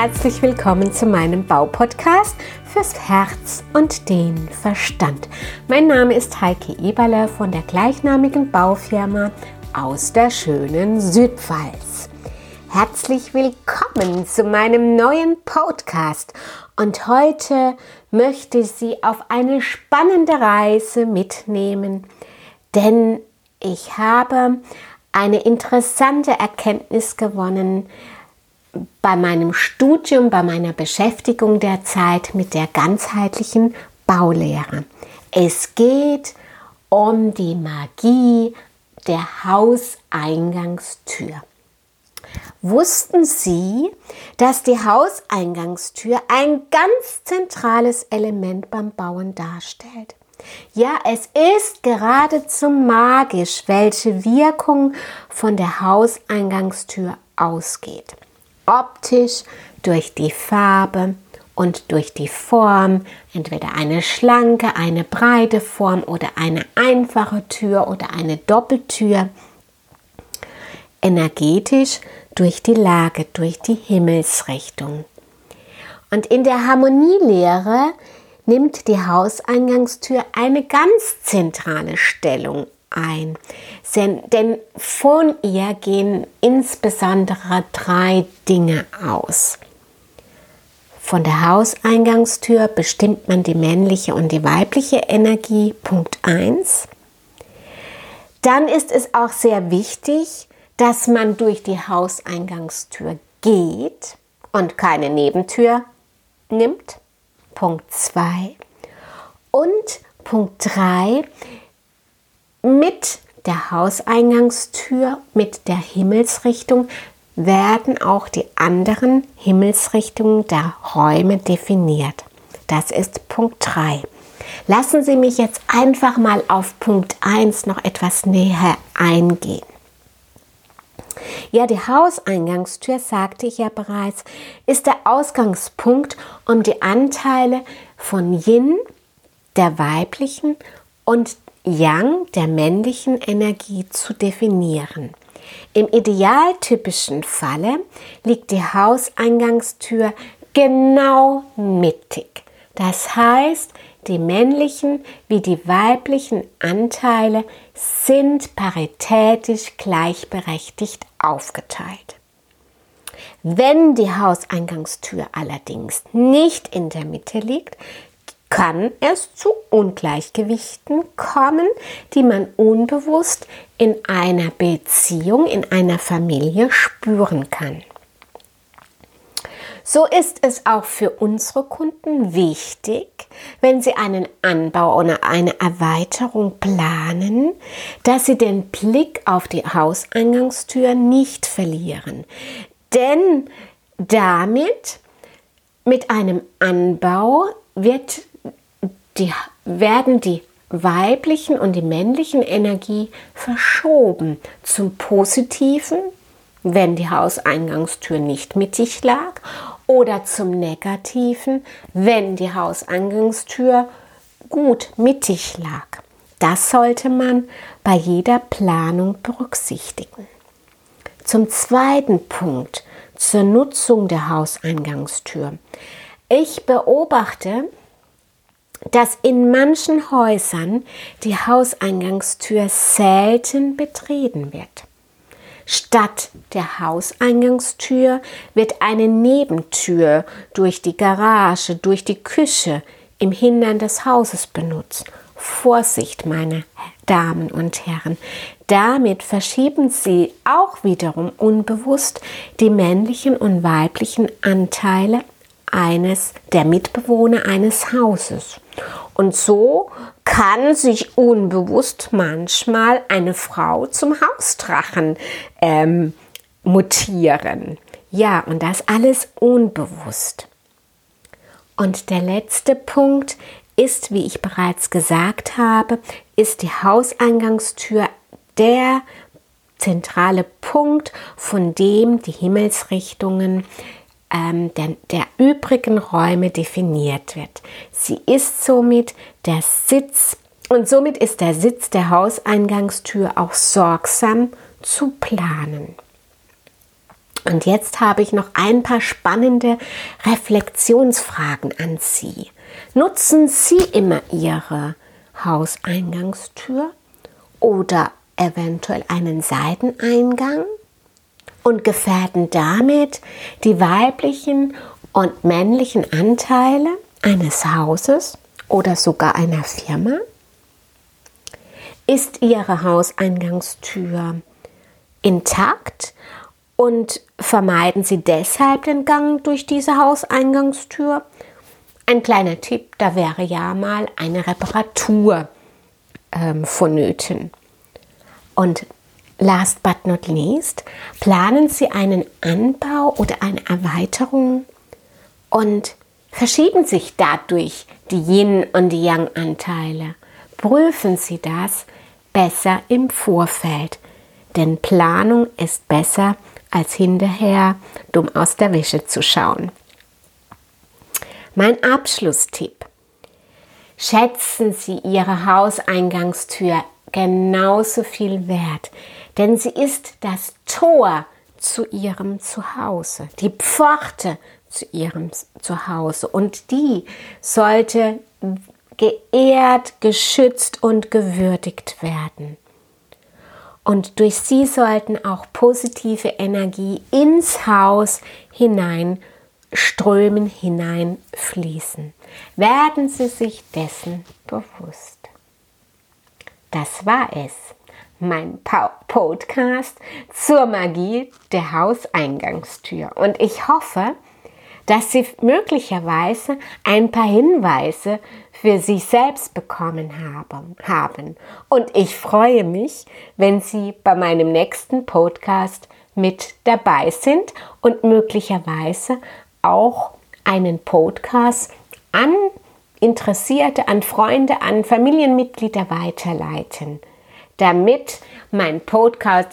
herzlich willkommen zu meinem Baupodcast fürs Herz und den Verstand. Mein Name ist Heike Eberle von der gleichnamigen Baufirma aus der schönen Südpfalz. Herzlich willkommen zu meinem neuen Podcast und heute möchte ich Sie auf eine spannende Reise mitnehmen, denn ich habe eine interessante Erkenntnis gewonnen, bei meinem Studium, bei meiner Beschäftigung derzeit mit der ganzheitlichen Baulehre. Es geht um die Magie der Hauseingangstür. Wussten Sie, dass die Hauseingangstür ein ganz zentrales Element beim Bauen darstellt? Ja, es ist geradezu magisch, welche Wirkung von der Hauseingangstür ausgeht optisch durch die Farbe und durch die Form, entweder eine schlanke, eine breite Form oder eine einfache Tür oder eine Doppeltür, energetisch durch die Lage, durch die Himmelsrichtung. Und in der Harmonielehre nimmt die Hauseingangstür eine ganz zentrale Stellung ein. Denn von ihr gehen insbesondere drei Dinge aus. Von der Hauseingangstür bestimmt man die männliche und die weibliche Energie, Punkt 1. Dann ist es auch sehr wichtig, dass man durch die Hauseingangstür geht und keine Nebentür nimmt. Punkt 2. Und Punkt 3 mit der Hauseingangstür, mit der Himmelsrichtung werden auch die anderen Himmelsrichtungen der Räume definiert. Das ist Punkt 3. Lassen Sie mich jetzt einfach mal auf Punkt 1 noch etwas näher eingehen. Ja, die Hauseingangstür, sagte ich ja bereits, ist der Ausgangspunkt, um die Anteile von Yin, der weiblichen, und Yang der männlichen Energie zu definieren. Im idealtypischen Falle liegt die Hauseingangstür genau mittig. Das heißt, die männlichen wie die weiblichen Anteile sind paritätisch gleichberechtigt aufgeteilt. Wenn die Hauseingangstür allerdings nicht in der Mitte liegt, kann es zu Ungleichgewichten kommen, die man unbewusst in einer Beziehung, in einer Familie spüren kann. So ist es auch für unsere Kunden wichtig, wenn sie einen Anbau oder eine Erweiterung planen, dass sie den Blick auf die Hauseingangstür nicht verlieren. Denn damit mit einem Anbau wird die, werden die weiblichen und die männlichen Energie verschoben zum Positiven, wenn die Hauseingangstür nicht mittig lag, oder zum Negativen, wenn die Hauseingangstür gut mittig lag. Das sollte man bei jeder Planung berücksichtigen. Zum zweiten Punkt, zur Nutzung der Hauseingangstür. Ich beobachte, dass in manchen Häusern die Hauseingangstür selten betreten wird. Statt der Hauseingangstür wird eine Nebentür durch die Garage, durch die Küche im Hintern des Hauses benutzt. Vorsicht, meine Damen und Herren. Damit verschieben Sie auch wiederum unbewusst die männlichen und weiblichen Anteile eines der Mitbewohner eines Hauses. Und so kann sich unbewusst manchmal eine Frau zum Hausdrachen ähm, mutieren. Ja, und das alles unbewusst. Und der letzte Punkt ist, wie ich bereits gesagt habe, ist die Hauseingangstür der zentrale Punkt, von dem die Himmelsrichtungen ähm, der, der übrigen Räume definiert wird. Sie ist somit der Sitz und somit ist der Sitz der Hauseingangstür auch sorgsam zu planen. Und jetzt habe ich noch ein paar spannende Reflexionsfragen an Sie. Nutzen Sie immer Ihre Hauseingangstür oder eventuell einen Seiteneingang und gefährden damit die weiblichen und männlichen Anteile eines Hauses oder sogar einer Firma? Ist Ihre Hauseingangstür intakt und vermeiden Sie deshalb den Gang durch diese Hauseingangstür? Ein kleiner Tipp, da wäre ja mal eine Reparatur ähm, vonnöten. Und last but not least, planen Sie einen Anbau oder eine Erweiterung und verschieben sich dadurch die Yin- und die Yang-Anteile. Prüfen Sie das besser im Vorfeld, denn Planung ist besser als hinterher dumm aus der Wäsche zu schauen. Mein Abschlusstipp. Schätzen Sie Ihre Hauseingangstür genauso viel wert, denn sie ist das Tor zu Ihrem Zuhause, die Pforte zu Ihrem Zuhause und die sollte geehrt, geschützt und gewürdigt werden. Und durch sie sollten auch positive Energie ins Haus hinein strömen, hineinfließen. Werden Sie sich dessen bewusst. Das war es, mein Podcast zur Magie der Hauseingangstür. Und ich hoffe, dass Sie möglicherweise ein paar Hinweise für sich selbst bekommen haben. Und ich freue mich, wenn Sie bei meinem nächsten Podcast mit dabei sind und möglicherweise auch einen Podcast an Interessierte, an Freunde, an Familienmitglieder weiterleiten, damit mein Podcast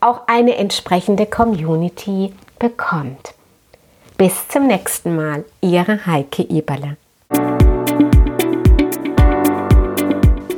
auch eine entsprechende Community bekommt. Bis zum nächsten Mal, Ihre Heike Eberle.